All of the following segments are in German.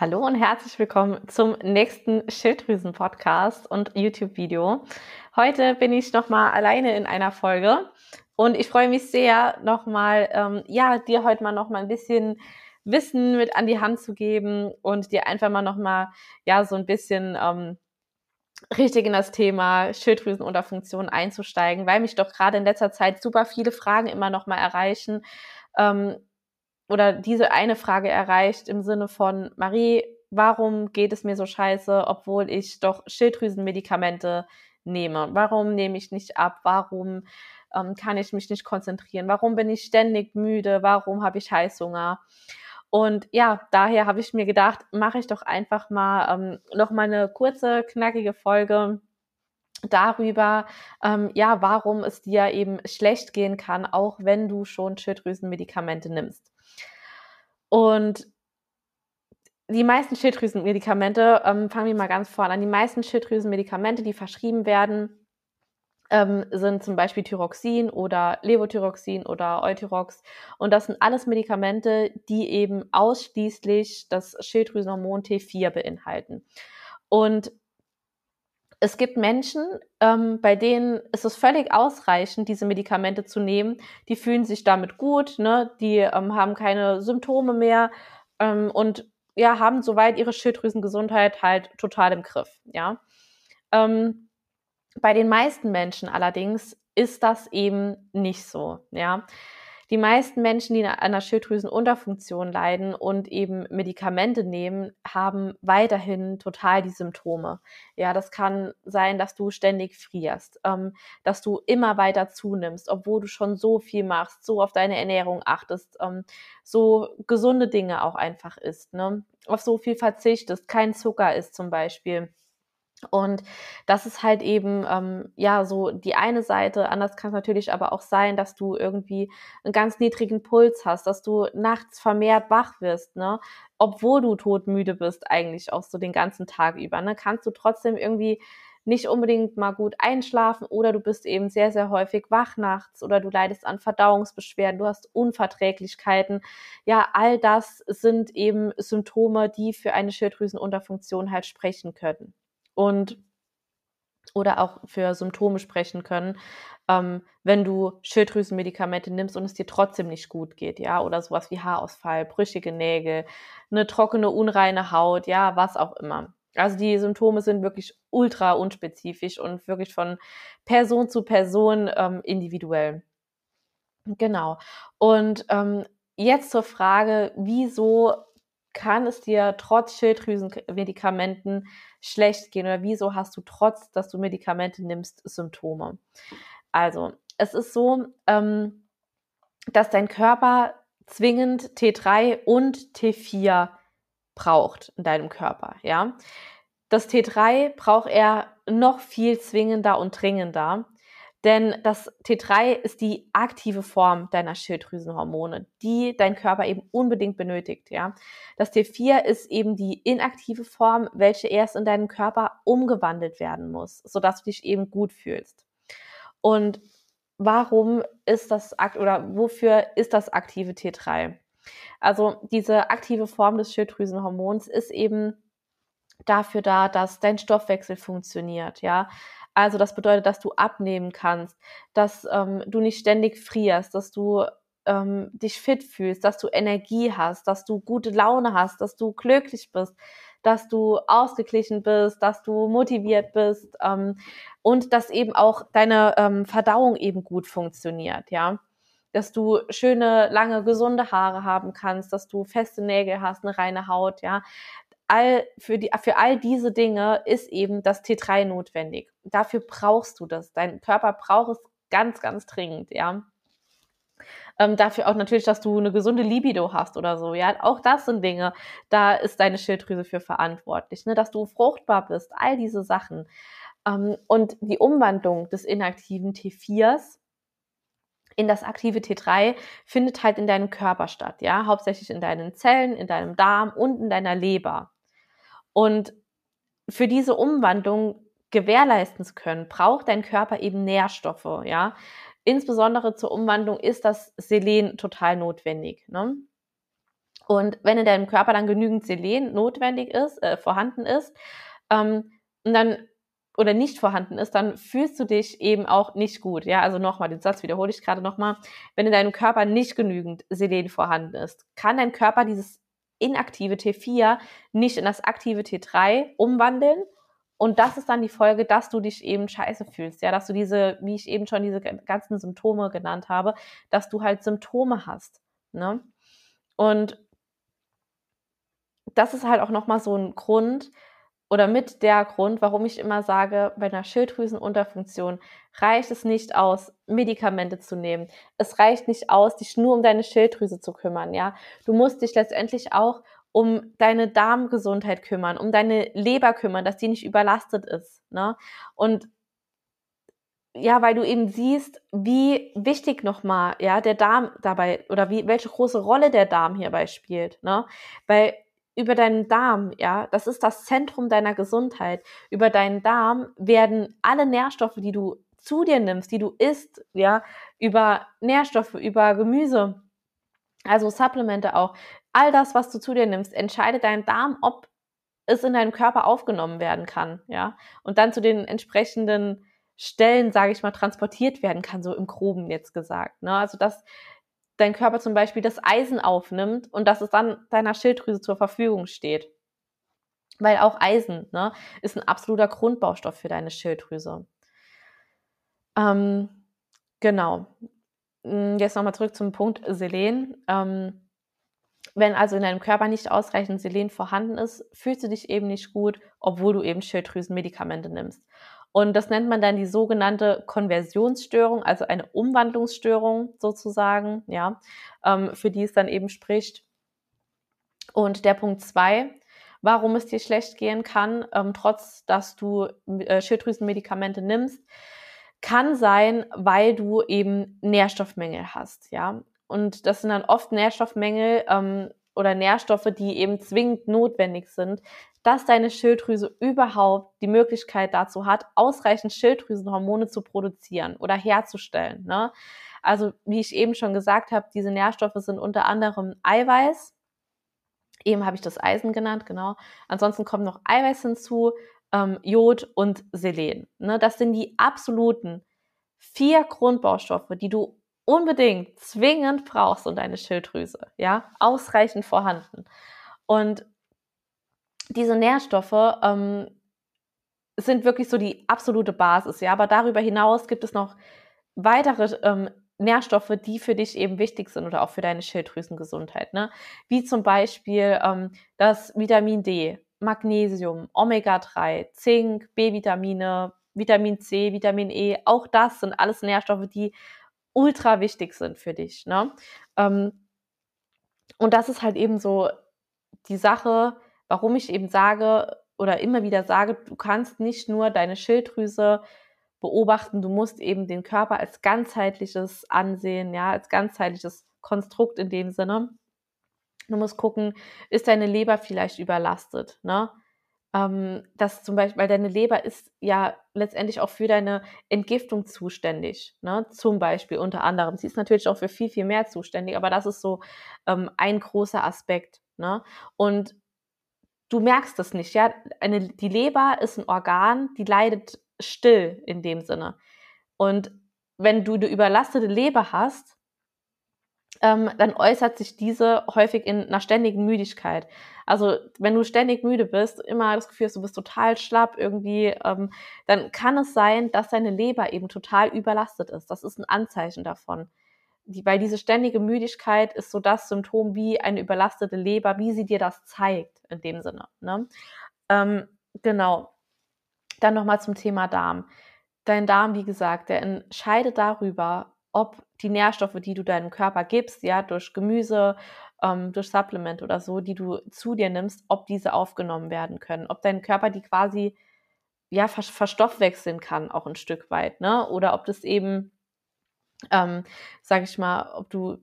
Hallo und herzlich willkommen zum nächsten Schilddrüsen-Podcast und YouTube-Video. Heute bin ich nochmal alleine in einer Folge und ich freue mich sehr, nochmal, ähm, ja, dir heute mal nochmal ein bisschen Wissen mit an die Hand zu geben und dir einfach mal nochmal, ja, so ein bisschen ähm, richtig in das Thema Schilddrüsenunterfunktion einzusteigen, weil mich doch gerade in letzter Zeit super viele Fragen immer nochmal erreichen. Ähm, oder diese eine Frage erreicht im Sinne von, Marie, warum geht es mir so scheiße, obwohl ich doch Schilddrüsenmedikamente nehme? Warum nehme ich nicht ab? Warum ähm, kann ich mich nicht konzentrieren? Warum bin ich ständig müde? Warum habe ich Heißhunger? Und ja, daher habe ich mir gedacht, mache ich doch einfach mal ähm, noch mal eine kurze, knackige Folge darüber, ähm, ja, warum es dir eben schlecht gehen kann, auch wenn du schon Schilddrüsenmedikamente nimmst. Und die meisten Schilddrüsenmedikamente, ähm, fangen wir mal ganz vorne an, die meisten Schilddrüsenmedikamente, die verschrieben werden, ähm, sind zum Beispiel Thyroxin oder Levothyroxin oder Euthyrox. Und das sind alles Medikamente, die eben ausschließlich das Schilddrüsenhormon T4 beinhalten. Und es gibt Menschen, ähm, bei denen ist es völlig ausreichend, diese Medikamente zu nehmen. Die fühlen sich damit gut, ne? die ähm, haben keine Symptome mehr ähm, und ja, haben soweit ihre Schilddrüsengesundheit halt total im Griff. Ja. Ähm, bei den meisten Menschen allerdings ist das eben nicht so. Ja. Die meisten Menschen, die an einer Schilddrüsenunterfunktion leiden und eben Medikamente nehmen, haben weiterhin total die Symptome. Ja, das kann sein, dass du ständig frierst, ähm, dass du immer weiter zunimmst, obwohl du schon so viel machst, so auf deine Ernährung achtest, ähm, so gesunde Dinge auch einfach isst, ne? auf so viel verzichtest, kein Zucker isst zum Beispiel und das ist halt eben, ähm, ja, so die eine Seite. Anders kann es natürlich aber auch sein, dass du irgendwie einen ganz niedrigen Puls hast, dass du nachts vermehrt wach wirst, ne? Obwohl du todmüde bist, eigentlich auch so den ganzen Tag über, ne? Kannst du trotzdem irgendwie nicht unbedingt mal gut einschlafen oder du bist eben sehr, sehr häufig wach nachts oder du leidest an Verdauungsbeschwerden, du hast Unverträglichkeiten. Ja, all das sind eben Symptome, die für eine Schilddrüsenunterfunktion halt sprechen können und oder auch für Symptome sprechen können, ähm, wenn du Schilddrüsenmedikamente nimmst und es dir trotzdem nicht gut geht, ja, oder sowas wie Haarausfall, brüchige Nägel, eine trockene, unreine Haut, ja, was auch immer. Also die Symptome sind wirklich ultra unspezifisch und wirklich von Person zu Person ähm, individuell. Genau. Und ähm, jetzt zur Frage, wieso kann es dir trotz Schilddrüsenmedikamenten schlecht gehen oder wieso hast du trotz, dass du Medikamente nimmst, Symptome? Also, es ist so, ähm, dass dein Körper zwingend T3 und T4 braucht in deinem Körper, ja. Das T3 braucht er noch viel zwingender und dringender, denn das T3 ist die aktive Form deiner Schilddrüsenhormone, die dein Körper eben unbedingt benötigt, ja. Das T4 ist eben die inaktive Form, welche erst in deinem Körper umgewandelt werden muss, sodass du dich eben gut fühlst. Und warum ist das oder wofür ist das aktive T3? Also diese aktive Form des Schilddrüsenhormons ist eben dafür da, dass dein Stoffwechsel funktioniert, ja, also das bedeutet, dass du abnehmen kannst, dass ähm, du nicht ständig frierst, dass du ähm, dich fit fühlst, dass du Energie hast, dass du gute Laune hast, dass du glücklich bist, dass du ausgeglichen bist, dass du motiviert bist ähm, und dass eben auch deine ähm, Verdauung eben gut funktioniert, ja. Dass du schöne, lange, gesunde Haare haben kannst, dass du feste Nägel hast, eine reine Haut, ja all, für, die, für all diese Dinge ist eben das T3 notwendig. Dafür brauchst du das. Dein Körper braucht es ganz, ganz dringend, ja. Ähm, dafür auch natürlich, dass du eine gesunde Libido hast oder so, ja. Auch das sind Dinge, da ist deine Schilddrüse für verantwortlich, ne? dass du fruchtbar bist, all diese Sachen. Ähm, und die Umwandlung des inaktiven T4s in das aktive T3 findet halt in deinem Körper statt, ja, hauptsächlich in deinen Zellen, in deinem Darm und in deiner Leber. Und für diese Umwandlung gewährleisten zu können, braucht dein Körper eben Nährstoffe, ja. Insbesondere zur Umwandlung ist das Selen total notwendig. Ne? Und wenn in deinem Körper dann genügend Selen notwendig ist, äh, vorhanden ist, ähm, dann oder nicht vorhanden ist, dann fühlst du dich eben auch nicht gut. Ja, also nochmal, den Satz wiederhole ich gerade nochmal. Wenn in deinem Körper nicht genügend Selen vorhanden ist, kann dein Körper dieses inaktive T4 nicht in das aktive T3 umwandeln. Und das ist dann die Folge, dass du dich eben scheiße fühlst. Ja, dass du diese, wie ich eben schon diese ganzen Symptome genannt habe, dass du halt Symptome hast. Ne? Und das ist halt auch nochmal so ein Grund, oder mit der Grund, warum ich immer sage, bei einer Schilddrüsenunterfunktion reicht es nicht aus, Medikamente zu nehmen. Es reicht nicht aus, dich nur um deine Schilddrüse zu kümmern, ja. Du musst dich letztendlich auch um deine Darmgesundheit kümmern, um deine Leber kümmern, dass die nicht überlastet ist, ne? Und ja, weil du eben siehst, wie wichtig nochmal, ja, der Darm dabei oder wie, welche große Rolle der Darm hierbei spielt, ne? Weil über deinen Darm, ja, das ist das Zentrum deiner Gesundheit. Über deinen Darm werden alle Nährstoffe, die du zu dir nimmst, die du isst, ja, über Nährstoffe, über Gemüse, also Supplemente auch, all das, was du zu dir nimmst, entscheidet dein Darm, ob es in deinem Körper aufgenommen werden kann, ja, und dann zu den entsprechenden Stellen, sage ich mal, transportiert werden kann, so im Groben jetzt gesagt. Ne? Also das dein Körper zum Beispiel das Eisen aufnimmt und dass es dann deiner Schilddrüse zur Verfügung steht. Weil auch Eisen ne, ist ein absoluter Grundbaustoff für deine Schilddrüse. Ähm, genau. Hm, jetzt nochmal zurück zum Punkt Selen. Ähm, wenn also in deinem Körper nicht ausreichend Selen vorhanden ist, fühlst du dich eben nicht gut, obwohl du eben Schilddrüsenmedikamente nimmst. Und das nennt man dann die sogenannte Konversionsstörung, also eine Umwandlungsstörung sozusagen, ja, ähm, für die es dann eben spricht. Und der Punkt zwei, warum es dir schlecht gehen kann, ähm, trotz dass du äh, Schilddrüsenmedikamente nimmst, kann sein, weil du eben Nährstoffmängel hast, ja. Und das sind dann oft Nährstoffmängel ähm, oder Nährstoffe, die eben zwingend notwendig sind, dass deine Schilddrüse überhaupt die Möglichkeit dazu hat, ausreichend Schilddrüsenhormone zu produzieren oder herzustellen. Ne? Also wie ich eben schon gesagt habe, diese Nährstoffe sind unter anderem Eiweiß. Eben habe ich das Eisen genannt, genau. Ansonsten kommt noch Eiweiß hinzu, ähm, Jod und Selen. Ne? Das sind die absoluten vier Grundbaustoffe, die du unbedingt zwingend brauchst und deine Schilddrüse, ja, ausreichend vorhanden. Und diese Nährstoffe ähm, sind wirklich so die absolute Basis, ja. Aber darüber hinaus gibt es noch weitere ähm, Nährstoffe, die für dich eben wichtig sind oder auch für deine Schilddrüsengesundheit, ne? Wie zum Beispiel ähm, das Vitamin D, Magnesium, Omega-3, Zink, B-Vitamine, Vitamin C, Vitamin E. Auch das sind alles Nährstoffe, die ultra wichtig sind für dich, ne? Ähm, und das ist halt eben so die Sache, warum ich eben sage oder immer wieder sage, du kannst nicht nur deine Schilddrüse beobachten, du musst eben den Körper als ganzheitliches ansehen, ja, als ganzheitliches Konstrukt in dem Sinne. Du musst gucken, ist deine Leber vielleicht überlastet, ne? Ähm, das zum Beispiel, weil deine Leber ist ja letztendlich auch für deine Entgiftung zuständig, ne? Zum Beispiel unter anderem. Sie ist natürlich auch für viel, viel mehr zuständig, aber das ist so ähm, ein großer Aspekt, ne? Und du merkst es nicht, ja. Eine, die Leber ist ein Organ, die leidet still in dem Sinne. Und wenn du eine überlastete Leber hast, ähm, dann äußert sich diese häufig in einer ständigen Müdigkeit. Also wenn du ständig müde bist, immer das Gefühl hast, du bist total schlapp irgendwie, ähm, dann kann es sein, dass deine Leber eben total überlastet ist. Das ist ein Anzeichen davon die, weil diese ständige Müdigkeit ist so das Symptom wie eine überlastete Leber, wie sie dir das zeigt in dem Sinne. Ne? Ähm, genau. Dann nochmal zum Thema Darm. Dein Darm, wie gesagt, der entscheidet darüber, ob die Nährstoffe, die du deinem Körper gibst, ja, durch Gemüse, ähm, durch Supplement oder so, die du zu dir nimmst, ob diese aufgenommen werden können, ob dein Körper die quasi ja verstoffwechseln kann, auch ein Stück weit, ne? Oder ob das eben ähm, sage ich mal, ob du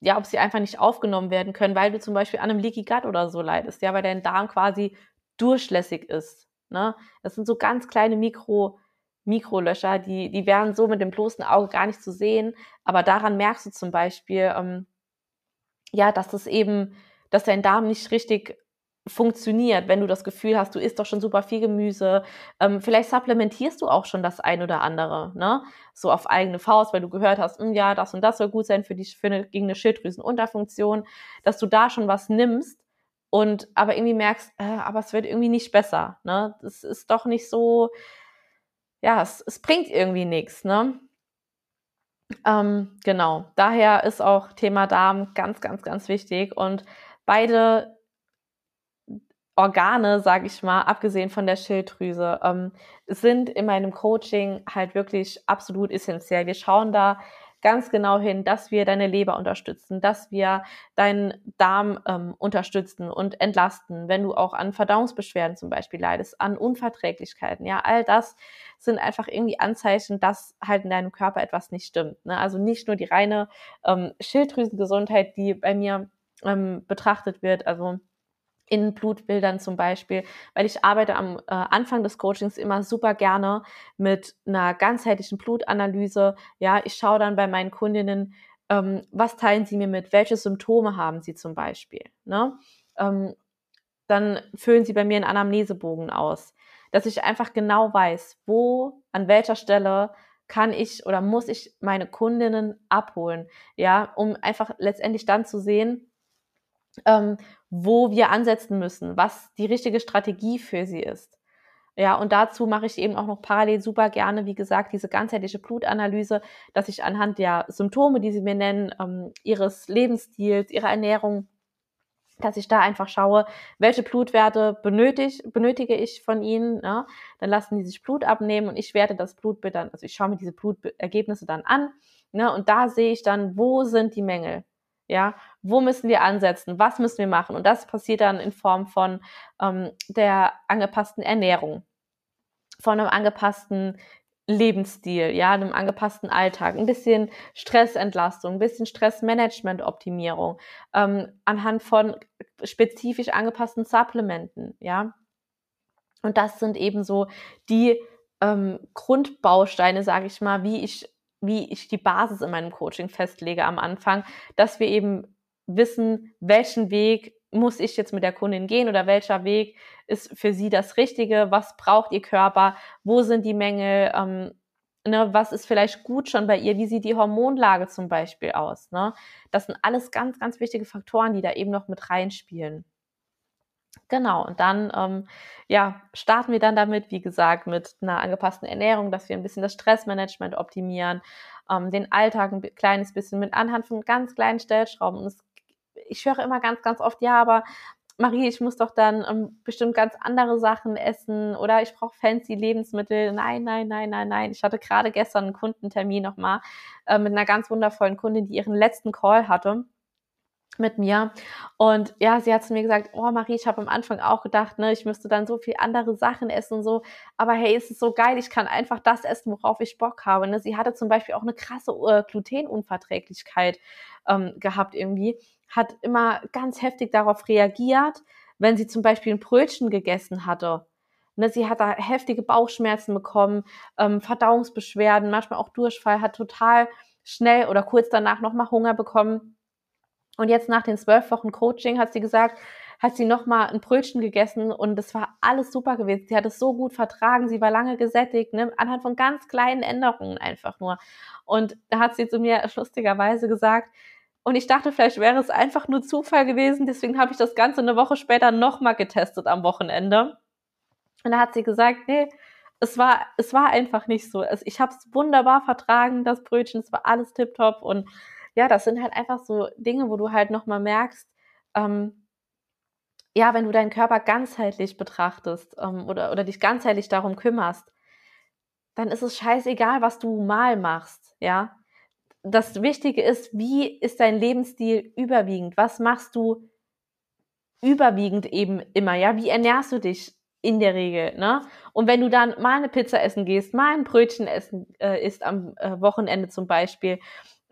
ja, ob sie einfach nicht aufgenommen werden können, weil du zum Beispiel an einem Leaky Gut oder so leidest, ja, weil dein Darm quasi durchlässig ist. Ne? Das sind so ganz kleine Mikro, Mikrolöcher, die, die wären so mit dem bloßen Auge gar nicht zu sehen, aber daran merkst du zum Beispiel, ähm, ja, dass es eben dass dein Darm nicht richtig funktioniert, wenn du das Gefühl hast, du isst doch schon super viel Gemüse. Ähm, vielleicht supplementierst du auch schon das ein oder andere, ne? So auf eigene Faust, weil du gehört hast, hm, ja, das und das soll gut sein für die für eine, gegen eine Schilddrüsenunterfunktion, dass du da schon was nimmst und aber irgendwie merkst, äh, aber es wird irgendwie nicht besser, ne? Das ist doch nicht so, ja, es, es bringt irgendwie nichts, ne? Ähm, genau. Daher ist auch Thema Darm ganz, ganz, ganz wichtig und beide Organe, sage ich mal, abgesehen von der Schilddrüse, ähm, sind in meinem Coaching halt wirklich absolut essentiell. Wir schauen da ganz genau hin, dass wir deine Leber unterstützen, dass wir deinen Darm ähm, unterstützen und entlasten, wenn du auch an Verdauungsbeschwerden zum Beispiel leidest, an Unverträglichkeiten. Ja, all das sind einfach irgendwie Anzeichen, dass halt in deinem Körper etwas nicht stimmt. Ne? Also nicht nur die reine ähm, Schilddrüsengesundheit, die bei mir ähm, betrachtet wird, also in Blutbildern zum Beispiel, weil ich arbeite am äh, Anfang des Coachings immer super gerne mit einer ganzheitlichen Blutanalyse. Ja, ich schaue dann bei meinen Kundinnen, ähm, was teilen sie mir mit, welche Symptome haben sie zum Beispiel. Ne? Ähm, dann füllen sie bei mir einen Anamnesebogen aus, dass ich einfach genau weiß, wo, an welcher Stelle kann ich oder muss ich meine Kundinnen abholen, ja, um einfach letztendlich dann zu sehen, ähm, wo wir ansetzen müssen, was die richtige Strategie für sie ist. Ja, und dazu mache ich eben auch noch parallel super gerne, wie gesagt, diese ganzheitliche Blutanalyse, dass ich anhand der Symptome, die sie mir nennen, ähm, ihres Lebensstils, ihrer Ernährung, dass ich da einfach schaue, welche Blutwerte benötig, benötige ich von ihnen. Ja? Dann lassen die sich Blut abnehmen und ich werte das Blutbild dann, also ich schaue mir diese Blutergebnisse dann an. Ne? Und da sehe ich dann, wo sind die Mängel. Ja, wo müssen wir ansetzen? Was müssen wir machen? Und das passiert dann in Form von ähm, der angepassten Ernährung, von einem angepassten Lebensstil, ja, einem angepassten Alltag, ein bisschen Stressentlastung, ein bisschen Stressmanagement-Optimierung, ähm, anhand von spezifisch angepassten Supplementen, ja. Und das sind eben so die ähm, Grundbausteine, sage ich mal, wie ich wie ich die Basis in meinem Coaching festlege am Anfang, dass wir eben wissen, welchen Weg muss ich jetzt mit der Kundin gehen oder welcher Weg ist für sie das Richtige, was braucht ihr Körper, wo sind die Mängel, ähm, ne, was ist vielleicht gut schon bei ihr, wie sieht die Hormonlage zum Beispiel aus. Ne? Das sind alles ganz, ganz wichtige Faktoren, die da eben noch mit reinspielen. Genau, und dann ähm, ja, starten wir dann damit, wie gesagt, mit einer angepassten Ernährung, dass wir ein bisschen das Stressmanagement optimieren, ähm, den Alltag ein kleines bisschen mit anhand von ganz kleinen Stellschrauben. Und es, ich höre immer ganz, ganz oft, ja, aber Marie, ich muss doch dann ähm, bestimmt ganz andere Sachen essen oder ich brauche fancy Lebensmittel. Nein, nein, nein, nein, nein. Ich hatte gerade gestern einen Kundentermin nochmal äh, mit einer ganz wundervollen Kundin, die ihren letzten Call hatte mit mir. Und ja, sie hat zu mir gesagt, oh Marie, ich habe am Anfang auch gedacht, ne, ich müsste dann so viel andere Sachen essen und so. Aber hey, es ist so geil, ich kann einfach das essen, worauf ich Bock habe. Ne? Sie hatte zum Beispiel auch eine krasse äh, Glutenunverträglichkeit ähm, gehabt irgendwie, hat immer ganz heftig darauf reagiert, wenn sie zum Beispiel ein Brötchen gegessen hatte. Ne, sie hat da heftige Bauchschmerzen bekommen, ähm, Verdauungsbeschwerden, manchmal auch Durchfall, hat total schnell oder kurz danach nochmal Hunger bekommen und jetzt nach den zwölf Wochen Coaching hat sie gesagt, hat sie nochmal ein Brötchen gegessen und es war alles super gewesen. Sie hat es so gut vertragen, sie war lange gesättigt, ne? anhand von ganz kleinen Änderungen einfach nur. Und da hat sie zu mir lustigerweise gesagt, und ich dachte, vielleicht wäre es einfach nur Zufall gewesen, deswegen habe ich das Ganze eine Woche später nochmal getestet am Wochenende. Und da hat sie gesagt, nee, es war, es war einfach nicht so. Ich habe es wunderbar vertragen, das Brötchen, es war alles tipptopp und ja, das sind halt einfach so Dinge, wo du halt nochmal merkst, ähm, ja, wenn du deinen Körper ganzheitlich betrachtest ähm, oder, oder dich ganzheitlich darum kümmerst, dann ist es scheißegal, was du mal machst, ja. Das Wichtige ist, wie ist dein Lebensstil überwiegend? Was machst du überwiegend eben immer, ja? Wie ernährst du dich in der Regel, ne? Und wenn du dann mal eine Pizza essen gehst, mal ein Brötchen essen äh, isst am äh, Wochenende zum Beispiel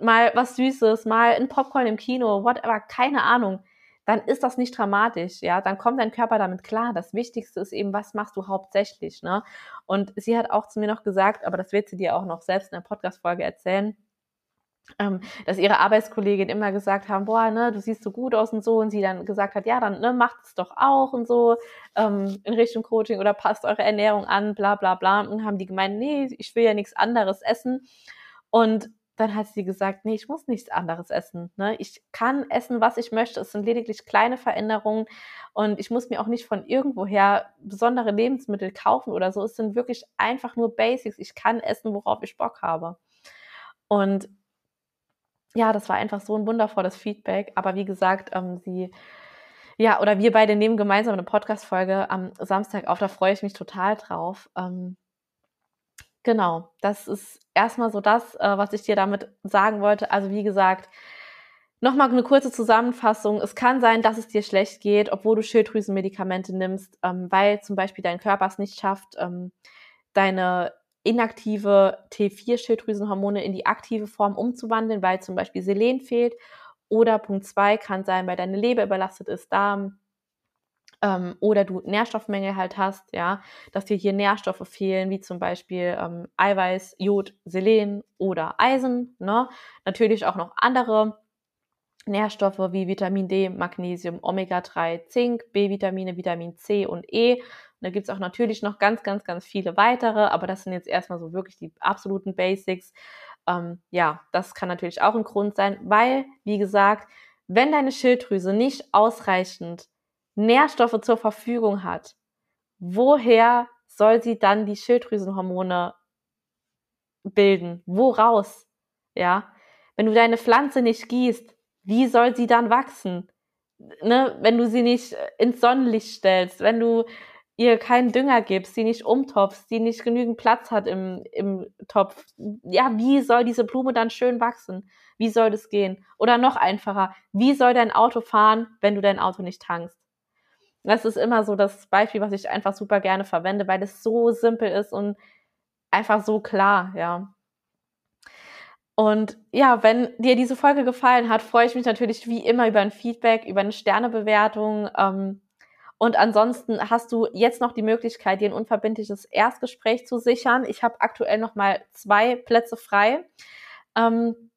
mal was Süßes, mal ein Popcorn im Kino, whatever, keine Ahnung, dann ist das nicht dramatisch, ja, dann kommt dein Körper damit klar. Das Wichtigste ist eben, was machst du hauptsächlich, ne? Und sie hat auch zu mir noch gesagt, aber das wird sie dir auch noch selbst in der Podcast-Folge erzählen, ähm, dass ihre Arbeitskollegin immer gesagt haben, boah, ne, du siehst so gut aus und so, und sie dann gesagt hat, ja, dann ne, macht es doch auch und so ähm, in Richtung Coaching oder passt eure Ernährung an, bla bla bla. Und haben die gemeint, nee, ich will ja nichts anderes essen. Und dann hat sie gesagt, nee, ich muss nichts anderes essen. Ne? Ich kann essen, was ich möchte. Es sind lediglich kleine Veränderungen und ich muss mir auch nicht von irgendwoher besondere Lebensmittel kaufen oder so. Es sind wirklich einfach nur Basics. Ich kann essen, worauf ich Bock habe. Und ja, das war einfach so ein wundervolles Feedback. Aber wie gesagt, ähm, sie, ja, oder wir beide nehmen gemeinsam eine Podcast-Folge am Samstag auf. Da freue ich mich total drauf. Ähm, genau, das ist erstmal so das, äh, was ich dir damit sagen wollte. Also wie gesagt, Nochmal eine kurze Zusammenfassung. Es kann sein, dass es dir schlecht geht, obwohl du Schilddrüsenmedikamente nimmst, ähm, weil zum Beispiel dein Körper es nicht schafft, ähm, deine inaktive T4-Schilddrüsenhormone in die aktive Form umzuwandeln, weil zum Beispiel Selen fehlt. Oder Punkt zwei kann sein, weil deine Leber überlastet ist, Darm, ähm, oder du Nährstoffmängel halt hast, ja, dass dir hier Nährstoffe fehlen, wie zum Beispiel ähm, Eiweiß, Jod, Selen oder Eisen. Ne? Natürlich auch noch andere Nährstoffe wie Vitamin D, Magnesium, Omega-3, Zink, B-Vitamine, Vitamin C und E da gibt es auch natürlich noch ganz, ganz, ganz viele weitere, aber das sind jetzt erstmal so wirklich die absoluten Basics. Ähm, ja, das kann natürlich auch ein Grund sein, weil, wie gesagt, wenn deine Schilddrüse nicht ausreichend Nährstoffe zur Verfügung hat, woher soll sie dann die Schilddrüsenhormone bilden? Woraus? Ja, wenn du deine Pflanze nicht gießt, wie soll sie dann wachsen? Ne? Wenn du sie nicht ins Sonnenlicht stellst, wenn du ihr keinen Dünger gibst, sie nicht umtopfst, sie nicht genügend Platz hat im, im Topf, ja, wie soll diese Blume dann schön wachsen? Wie soll das gehen? Oder noch einfacher, wie soll dein Auto fahren, wenn du dein Auto nicht tankst? Das ist immer so das Beispiel, was ich einfach super gerne verwende, weil es so simpel ist und einfach so klar, ja. Und ja, wenn dir diese Folge gefallen hat, freue ich mich natürlich wie immer über ein Feedback, über eine Sternebewertung. Ähm, und ansonsten hast du jetzt noch die Möglichkeit, dir ein unverbindliches Erstgespräch zu sichern. Ich habe aktuell noch mal zwei Plätze frei. Ähm,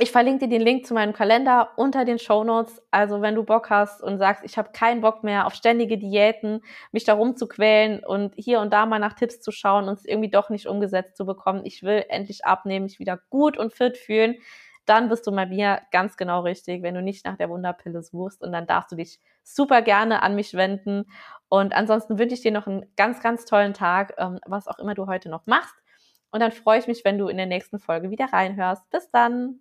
ich verlinke dir den Link zu meinem Kalender unter den Show Notes. Also wenn du Bock hast und sagst, ich habe keinen Bock mehr auf ständige Diäten, mich darum zu quälen und hier und da mal nach Tipps zu schauen und es irgendwie doch nicht umgesetzt zu bekommen, ich will endlich abnehmen, mich wieder gut und fit fühlen, dann bist du bei mir ganz genau richtig, wenn du nicht nach der Wunderpille suchst. Und dann darfst du dich super gerne an mich wenden. Und ansonsten wünsche ich dir noch einen ganz, ganz tollen Tag, ähm, was auch immer du heute noch machst. Und dann freue ich mich, wenn du in der nächsten Folge wieder reinhörst. Bis dann!